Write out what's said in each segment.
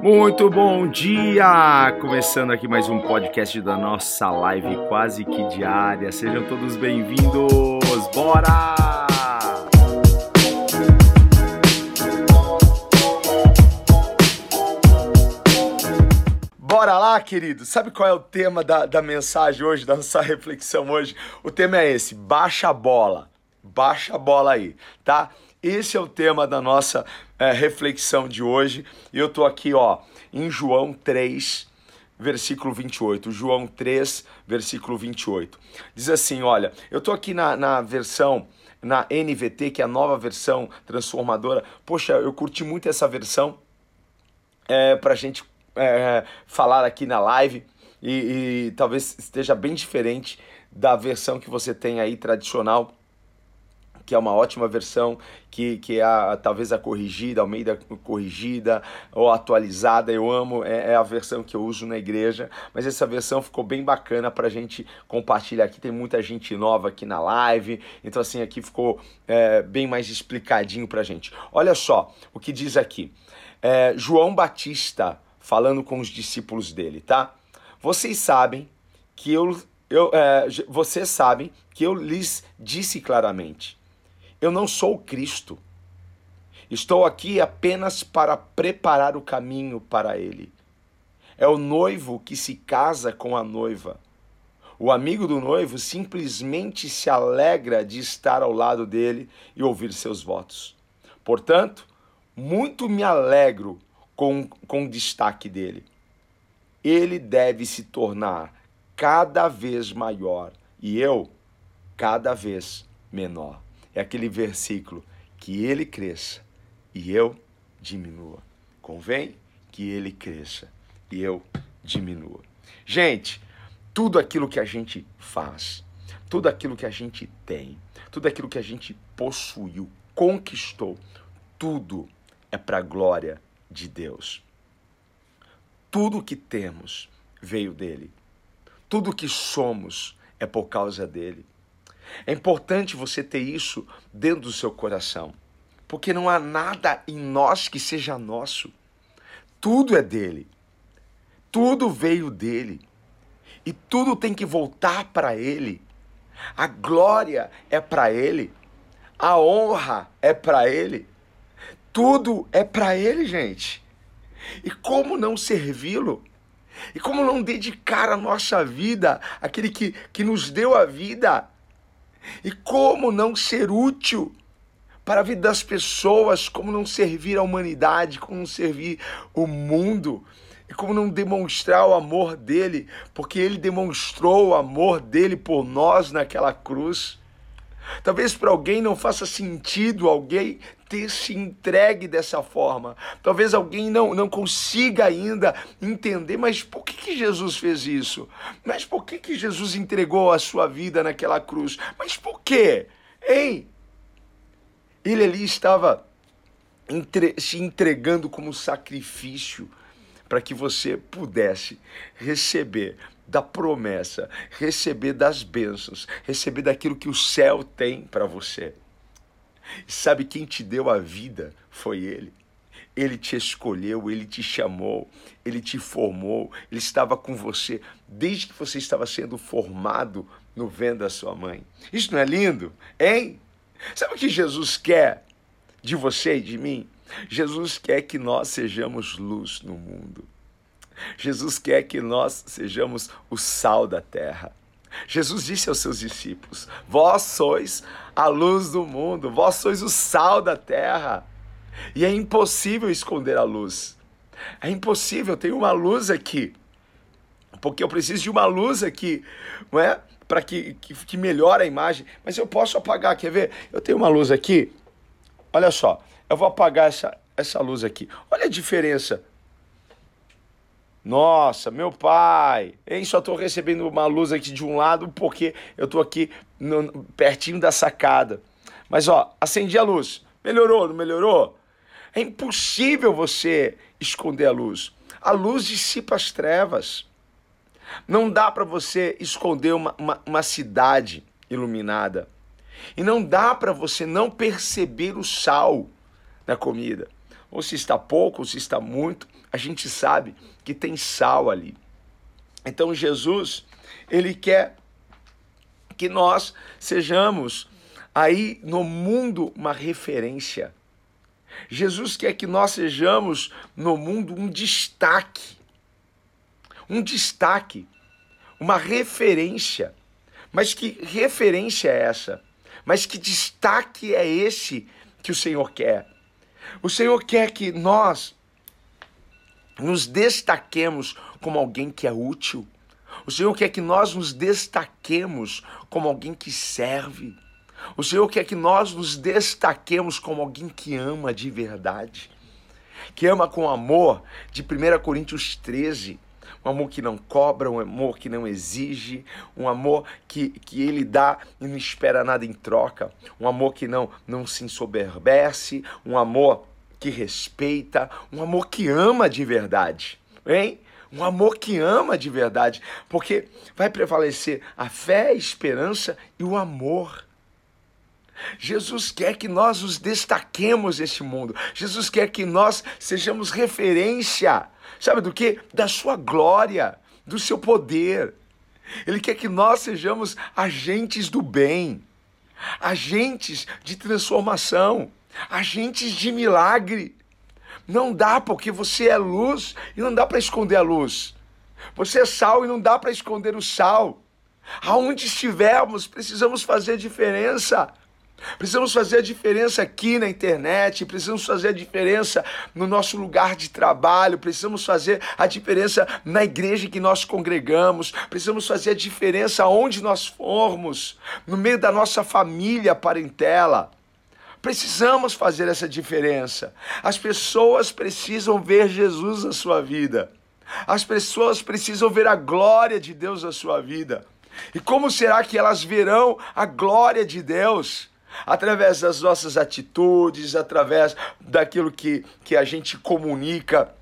Muito bom dia! Começando aqui mais um podcast da nossa live quase que diária. Sejam todos bem-vindos! Bora! Bora lá, querido! Sabe qual é o tema da, da mensagem hoje, da nossa reflexão hoje? O tema é esse: baixa a bola. Baixa a bola aí, tá? Esse é o tema da nossa é, reflexão de hoje. E eu tô aqui, ó, em João 3, versículo 28. João 3, versículo 28. Diz assim: olha, eu tô aqui na, na versão, na NVT, que é a nova versão transformadora. Poxa, eu curti muito essa versão é, pra gente é, falar aqui na live. E, e talvez esteja bem diferente da versão que você tem aí tradicional que é uma ótima versão, que, que é a, talvez a corrigida, Almeida corrigida ou atualizada, eu amo, é, é, a versão que eu uso na igreja, mas essa versão ficou bem bacana para a gente compartilhar aqui, tem muita gente nova aqui na live, então assim, aqui ficou é, bem mais explicadinho para a gente. Olha só o que diz aqui, é, João Batista falando com os discípulos dele, tá? Vocês sabem que eu, eu é, vocês sabem que eu lhes disse claramente eu não sou Cristo. Estou aqui apenas para preparar o caminho para Ele. É o noivo que se casa com a noiva. O amigo do noivo simplesmente se alegra de estar ao lado dele e ouvir seus votos. Portanto, muito me alegro com, com o destaque dele. Ele deve se tornar cada vez maior e eu cada vez menor é aquele versículo que ele cresça e eu diminua. Convém que ele cresça e eu diminua. Gente, tudo aquilo que a gente faz, tudo aquilo que a gente tem, tudo aquilo que a gente possuiu, conquistou, tudo é para a glória de Deus. Tudo que temos veio dele. Tudo que somos é por causa dele. É importante você ter isso dentro do seu coração, porque não há nada em nós que seja nosso. Tudo é dele. Tudo veio dele. E tudo tem que voltar para ele. A glória é para ele. A honra é para ele. Tudo é para ele, gente. E como não servi-lo? E como não dedicar a nossa vida àquele que, que nos deu a vida? E como não ser útil para a vida das pessoas, como não servir a humanidade, como não servir o mundo, e como não demonstrar o amor dele, porque ele demonstrou o amor dele por nós naquela cruz. Talvez para alguém não faça sentido alguém ter se entregue dessa forma. Talvez alguém não, não consiga ainda entender, mas por que, que Jesus fez isso? Mas por que, que Jesus entregou a sua vida naquela cruz? Mas por quê? Hein? Ele ali estava entre, se entregando como sacrifício para que você pudesse receber da promessa, receber das bênçãos, receber daquilo que o céu tem para você. E sabe quem te deu a vida? Foi Ele. Ele te escolheu, ele te chamou, ele te formou, ele estava com você desde que você estava sendo formado no ventre da sua mãe. Isso não é lindo? Hein? Sabe o que Jesus quer de você e de mim? Jesus quer que nós sejamos luz no mundo. Jesus quer que nós sejamos o sal da terra. Jesus disse aos seus discípulos: Vós sois a luz do mundo, vós sois o sal da terra. E é impossível esconder a luz. É impossível, tem uma luz aqui. Porque eu preciso de uma luz aqui, não é? Para que, que, que melhore a imagem. Mas eu posso apagar, quer ver? Eu tenho uma luz aqui. Olha só, eu vou apagar essa, essa luz aqui. Olha a diferença nossa, meu pai, hein? Só estou recebendo uma luz aqui de um lado porque eu estou aqui no, pertinho da sacada. Mas ó, acendi a luz. Melhorou, não melhorou? É impossível você esconder a luz. A luz dissipa as trevas. Não dá para você esconder uma, uma, uma cidade iluminada. E não dá para você não perceber o sal na comida. Ou se está pouco, ou se está muito, a gente sabe que tem sal ali. Então Jesus, ele quer que nós sejamos aí no mundo uma referência. Jesus quer que nós sejamos no mundo um destaque. Um destaque, uma referência. Mas que referência é essa? Mas que destaque é esse que o Senhor quer? O Senhor quer que nós nos destaquemos como alguém que é útil. O Senhor quer que nós nos destaquemos como alguém que serve. O Senhor quer que nós nos destaquemos como alguém que ama de verdade, que ama com amor, de 1 Coríntios 13. Um amor que não cobra, um amor que não exige, um amor que, que ele dá e não espera nada em troca, um amor que não, não se ensoberbece, um amor que respeita, um amor que ama de verdade, hein? Um amor que ama de verdade, porque vai prevalecer a fé, a esperança e o amor. Jesus quer que nós nos destaquemos neste mundo. Jesus quer que nós sejamos referência, sabe do que? Da sua glória, do seu poder. Ele quer que nós sejamos agentes do bem, agentes de transformação, agentes de milagre. Não dá porque você é luz e não dá para esconder a luz. Você é sal e não dá para esconder o sal. Aonde estivermos, precisamos fazer diferença. Precisamos fazer a diferença aqui na internet, precisamos fazer a diferença no nosso lugar de trabalho, precisamos fazer a diferença na igreja que nós congregamos, precisamos fazer a diferença onde nós formos, no meio da nossa família parentela. Precisamos fazer essa diferença. As pessoas precisam ver Jesus na sua vida. As pessoas precisam ver a glória de Deus na sua vida. E como será que elas verão a glória de Deus? Através das nossas atitudes, através daquilo que, que a gente comunica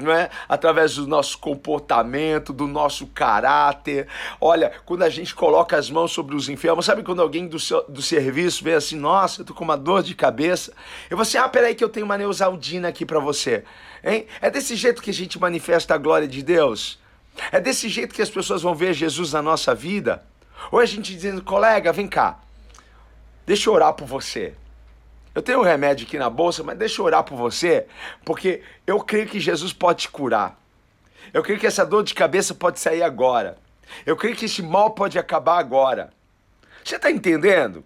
não é? Através do nosso comportamento, do nosso caráter. Olha, quando a gente coloca as mãos sobre os enfermos, sabe quando alguém do, seu, do serviço vê assim, nossa, eu tô com uma dor de cabeça. Eu vou assim, ah, peraí que eu tenho uma neusaldina aqui para você. Hein? É desse jeito que a gente manifesta a glória de Deus? É desse jeito que as pessoas vão ver Jesus na nossa vida? Ou a gente dizendo, colega, vem cá, deixa eu orar por você. Eu tenho um remédio aqui na bolsa, mas deixa eu orar por você, porque eu creio que Jesus pode te curar. Eu creio que essa dor de cabeça pode sair agora. Eu creio que esse mal pode acabar agora. Você está entendendo?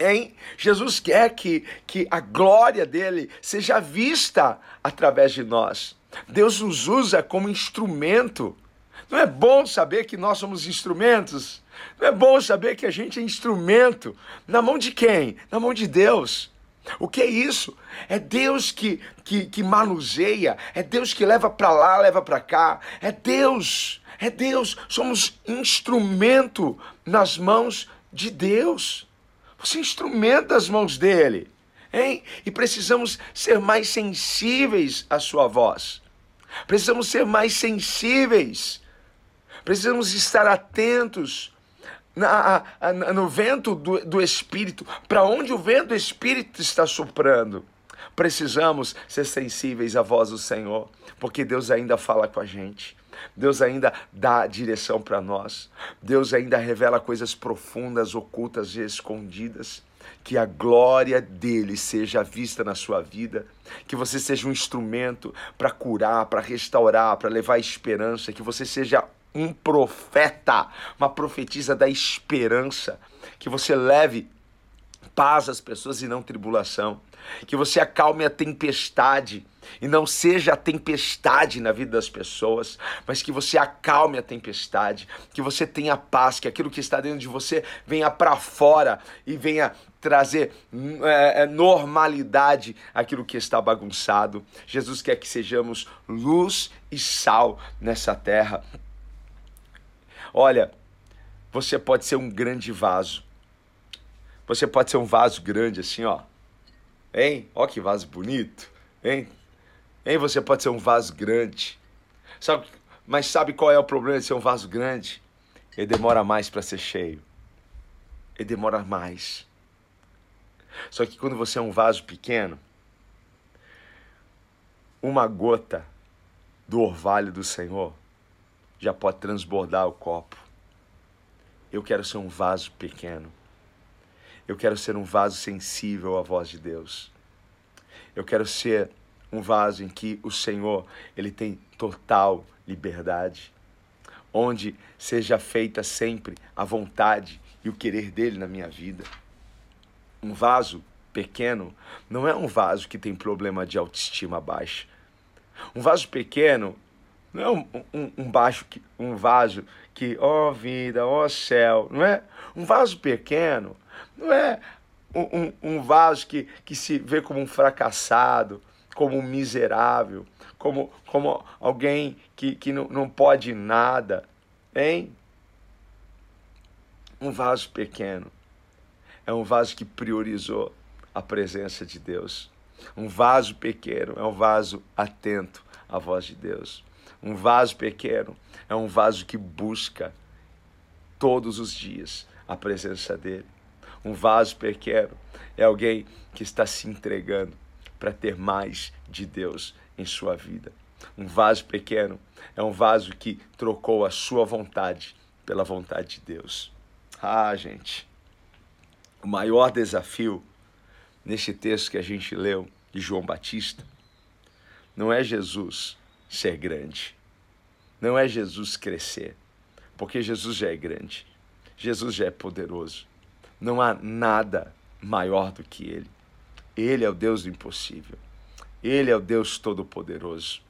Hein? Jesus quer que, que a glória dele seja vista através de nós. Deus nos usa como instrumento. Não é bom saber que nós somos instrumentos? Não é bom saber que a gente é instrumento na mão de quem? Na mão de Deus. O que é isso? É Deus que, que, que manuseia, é Deus que leva para lá, leva para cá, é Deus, é Deus. Somos instrumento nas mãos de Deus. Você é instrumento das mãos dele, hein? E precisamos ser mais sensíveis à sua voz. Precisamos ser mais sensíveis. Precisamos estar atentos na, no vento do, do Espírito, para onde o vento do Espírito está soprando. Precisamos ser sensíveis à voz do Senhor, porque Deus ainda fala com a gente. Deus ainda dá direção para nós. Deus ainda revela coisas profundas, ocultas e escondidas. Que a glória dele seja vista na sua vida, que você seja um instrumento para curar, para restaurar, para levar esperança, que você seja um profeta, uma profetisa da esperança, que você leve paz às pessoas e não tribulação, que você acalme a tempestade e não seja a tempestade na vida das pessoas, mas que você acalme a tempestade, que você tenha paz, que aquilo que está dentro de você venha para fora e venha trazer é, normalidade aquilo que está bagunçado. Jesus quer que sejamos luz e sal nessa terra. Olha, você pode ser um grande vaso. Você pode ser um vaso grande assim, ó. Hein? Ó que vaso bonito. Hein? Hein? Você pode ser um vaso grande. Sabe, mas sabe qual é o problema de ser um vaso grande? Ele demora mais para ser cheio. Ele demora mais. Só que quando você é um vaso pequeno, uma gota do orvalho do Senhor já pode transbordar o copo. Eu quero ser um vaso pequeno. Eu quero ser um vaso sensível à voz de Deus. Eu quero ser um vaso em que o Senhor, ele tem total liberdade, onde seja feita sempre a vontade e o querer dele na minha vida. Um vaso pequeno não é um vaso que tem problema de autoestima baixa. Um vaso pequeno não é um, um, um, baixo que, um vaso que, ó oh vida, ó oh céu, não é? Um vaso pequeno não é um, um, vaso que, que se vê como um fracassado, como um miserável, como, como alguém que, que não, não pode nada, hein? Um vaso pequeno é um vaso que priorizou a presença de Deus. Um vaso pequeno é um vaso atento à voz de Deus. Um vaso pequeno é um vaso que busca todos os dias a presença dele. Um vaso pequeno é alguém que está se entregando para ter mais de Deus em sua vida. Um vaso pequeno é um vaso que trocou a sua vontade pela vontade de Deus. Ah, gente, o maior desafio nesse texto que a gente leu de João Batista não é Jesus ser grande, não é Jesus crescer, porque Jesus já é grande, Jesus já é poderoso. Não há nada maior do que Ele. Ele é o Deus do impossível. Ele é o Deus todo-poderoso.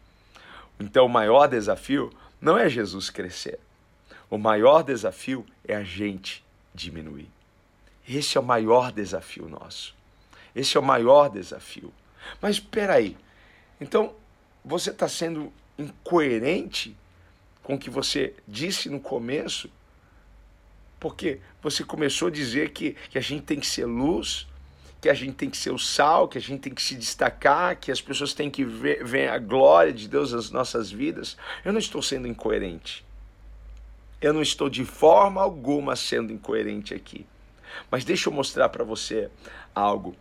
Então, o maior desafio não é Jesus crescer. O maior desafio é a gente diminuir. Esse é o maior desafio nosso. Esse é o maior desafio. Mas espera aí. Então, você está sendo incoerente com o que você disse no começo porque você começou a dizer que, que a gente tem que ser luz, que a gente tem que ser o sal, que a gente tem que se destacar, que as pessoas têm que ver, ver a glória de Deus nas nossas vidas. Eu não estou sendo incoerente. Eu não estou de forma alguma sendo incoerente aqui. Mas deixa eu mostrar para você algo.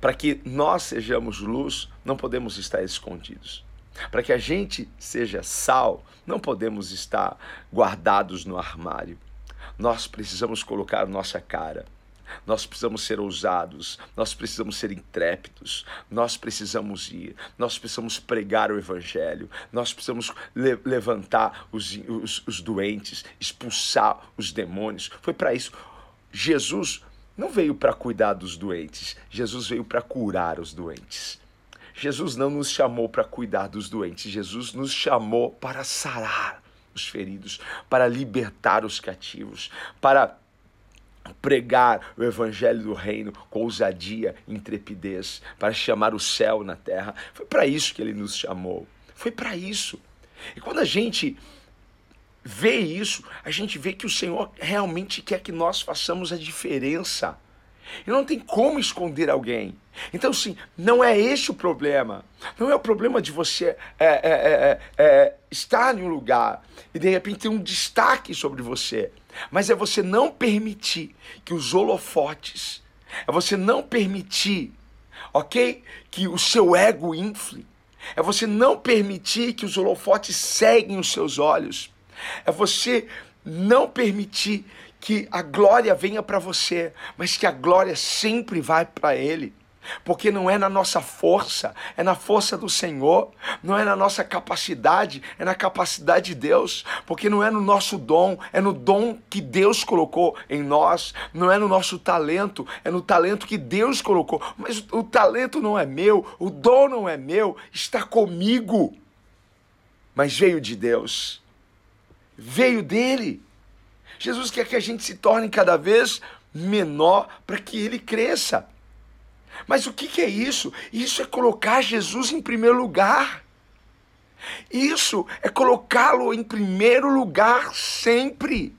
Para que nós sejamos luz, não podemos estar escondidos. Para que a gente seja sal, não podemos estar guardados no armário. Nós precisamos colocar nossa cara. Nós precisamos ser ousados, nós precisamos ser intrépidos, nós precisamos ir, nós precisamos pregar o Evangelho, nós precisamos le levantar os, os, os doentes, expulsar os demônios. Foi para isso. Jesus não veio para cuidar dos doentes, Jesus veio para curar os doentes. Jesus não nos chamou para cuidar dos doentes, Jesus nos chamou para sarar os feridos, para libertar os cativos, para pregar o evangelho do reino com ousadia intrepidez, para chamar o céu na terra. Foi para isso que ele nos chamou. Foi para isso. E quando a gente vê isso, a gente vê que o Senhor realmente quer que nós façamos a diferença. E não tem como esconder alguém. Então, sim, não é esse o problema. Não é o problema de você é, é, é, é, estar em um lugar e de repente ter um destaque sobre você. Mas é você não permitir que os holofotes, é você não permitir, ok? Que o seu ego infle. É você não permitir que os holofotes seguem os seus olhos. É você não permitir que a glória venha para você, mas que a glória sempre vai para Ele. Porque não é na nossa força, é na força do Senhor, não é na nossa capacidade, é na capacidade de Deus, porque não é no nosso dom, é no dom que Deus colocou em nós, não é no nosso talento, é no talento que Deus colocou. Mas o talento não é meu, o dom não é meu, está comigo. Mas veio de Deus, veio dele. Jesus quer que a gente se torne cada vez menor para que ele cresça. Mas o que, que é isso? Isso é colocar Jesus em primeiro lugar. Isso é colocá-lo em primeiro lugar sempre.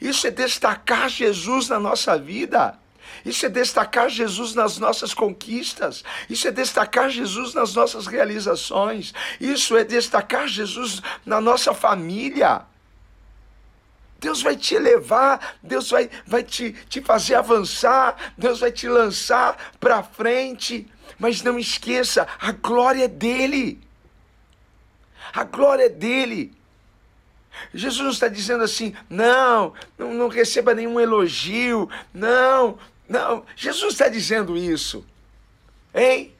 Isso é destacar Jesus na nossa vida. Isso é destacar Jesus nas nossas conquistas. Isso é destacar Jesus nas nossas realizações. Isso é destacar Jesus na nossa família. Deus vai te elevar, Deus vai, vai te, te fazer avançar, Deus vai te lançar para frente. Mas não esqueça, a glória é dele. A glória é dele. Jesus não está dizendo assim, não, não, não receba nenhum elogio, não, não. Jesus está dizendo isso, hein?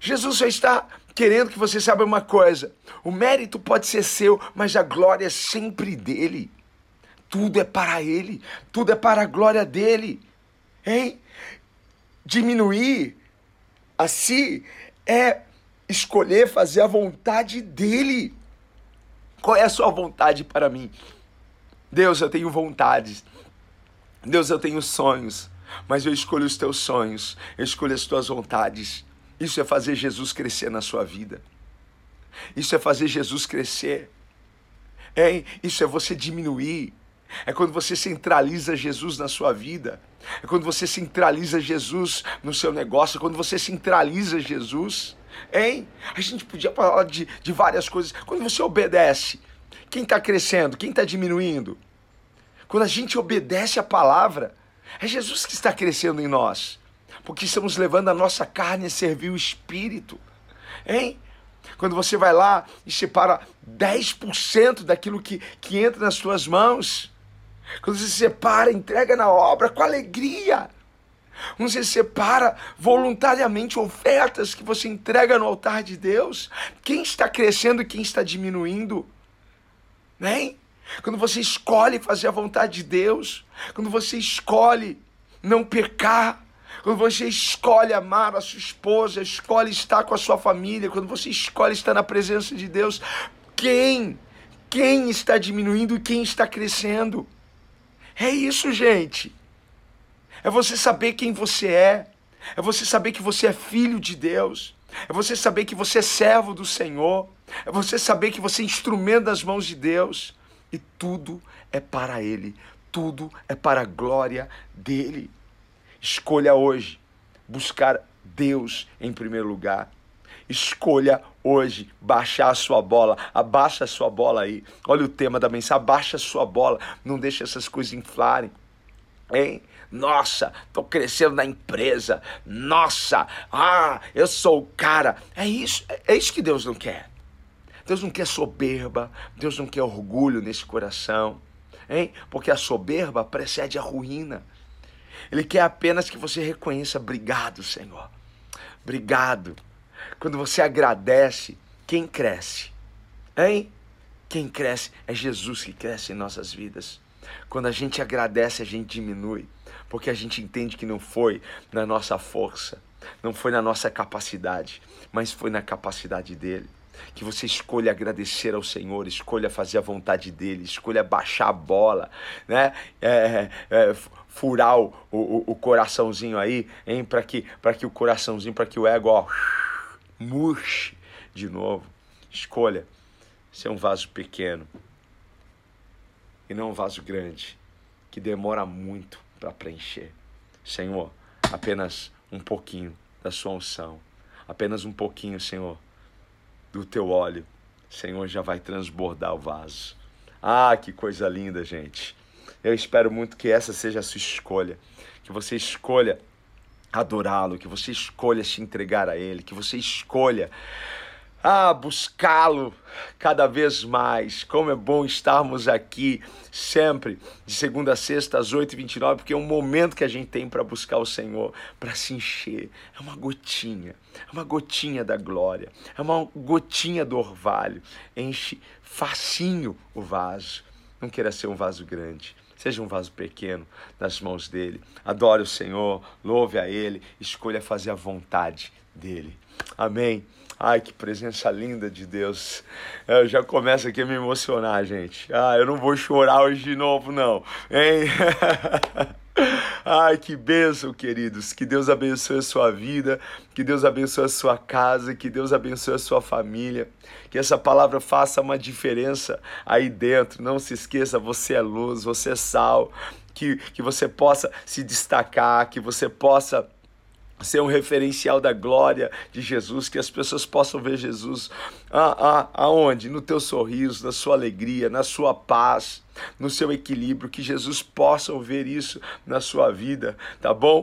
Jesus só está querendo que você saiba uma coisa: o mérito pode ser seu, mas a glória é sempre dele. Tudo é para ele, tudo é para a glória dele, hein? Diminuir a si é escolher fazer a vontade dele. Qual é a sua vontade para mim? Deus, eu tenho vontades. Deus, eu tenho sonhos. Mas eu escolho os teus sonhos, eu escolho as tuas vontades. Isso é fazer Jesus crescer na sua vida. Isso é fazer Jesus crescer. É, isso é você diminuir. É quando você centraliza Jesus na sua vida. É quando você centraliza Jesus no seu negócio. É quando você centraliza Jesus. Hein? A gente podia falar de, de várias coisas. Quando você obedece, quem está crescendo? Quem está diminuindo? Quando a gente obedece a palavra, é Jesus que está crescendo em nós. Porque estamos levando a nossa carne a servir o Espírito. Hein? Quando você vai lá e separa 10% daquilo que, que entra nas suas mãos. Quando você separa, entrega na obra com alegria. Você separa voluntariamente ofertas que você entrega no altar de Deus. Quem está crescendo e quem está diminuindo? Né? Quando você escolhe fazer a vontade de Deus, quando você escolhe não pecar, quando você escolhe amar a sua esposa, escolhe estar com a sua família, quando você escolhe estar na presença de Deus, quem? Quem está diminuindo e quem está crescendo? É isso, gente é você saber quem você é, é você saber que você é filho de Deus, é você saber que você é servo do Senhor, é você saber que você é instrumento das mãos de Deus e tudo é para Ele, tudo é para a glória dele. Escolha hoje buscar Deus em primeiro lugar. Escolha hoje baixar a sua bola, abaixa a sua bola aí. Olha o tema da mensagem, abaixa a sua bola, não deixe essas coisas inflarem. Hein? Nossa, tô crescendo na empresa. Nossa, ah, eu sou o cara. É isso, é isso que Deus não quer. Deus não quer soberba, Deus não quer orgulho nesse coração, hein? Porque a soberba precede a ruína. Ele quer apenas que você reconheça, obrigado, Senhor. Obrigado. Quando você agradece, quem cresce? Hein? Quem cresce é Jesus que cresce em nossas vidas. Quando a gente agradece, a gente diminui porque a gente entende que não foi na nossa força, não foi na nossa capacidade, mas foi na capacidade dele. Que você escolha agradecer ao Senhor, escolha fazer a vontade dele, escolha baixar a bola, né? É, é, furar o, o, o, coraçãozinho aí, hein? Para que, que o coraçãozinho, para que o ego, ó, murche de novo. Escolha ser um vaso pequeno e não um vaso grande, que demora muito para preencher. Senhor, apenas um pouquinho da sua unção, apenas um pouquinho, Senhor, do teu óleo, Senhor, já vai transbordar o vaso. Ah, que coisa linda, gente. Eu espero muito que essa seja a sua escolha, que você escolha adorá-lo, que você escolha se entregar a ele, que você escolha ah, buscá-lo cada vez mais. Como é bom estarmos aqui sempre, de segunda a sexta, às 8h29, porque é um momento que a gente tem para buscar o Senhor, para se encher. É uma gotinha, é uma gotinha da glória, é uma gotinha do orvalho. Enche facinho o vaso. Não queira ser um vaso grande. Seja um vaso pequeno nas mãos dele. Adore o Senhor, louve a Ele, escolha fazer a vontade dele. Amém. Ai, que presença linda de Deus. Eu já começo aqui a me emocionar, gente. Ah, eu não vou chorar hoje de novo, não. Hein? Ai, que bênção, queridos. Que Deus abençoe a sua vida, que Deus abençoe a sua casa, que Deus abençoe a sua família. Que essa palavra faça uma diferença aí dentro. Não se esqueça, você é luz, você é sal. Que, que você possa se destacar, que você possa ser um referencial da glória de Jesus, que as pessoas possam ver Jesus a, a, aonde? No teu sorriso, na sua alegria, na sua paz, no seu equilíbrio, que Jesus possa ver isso na sua vida, tá bom?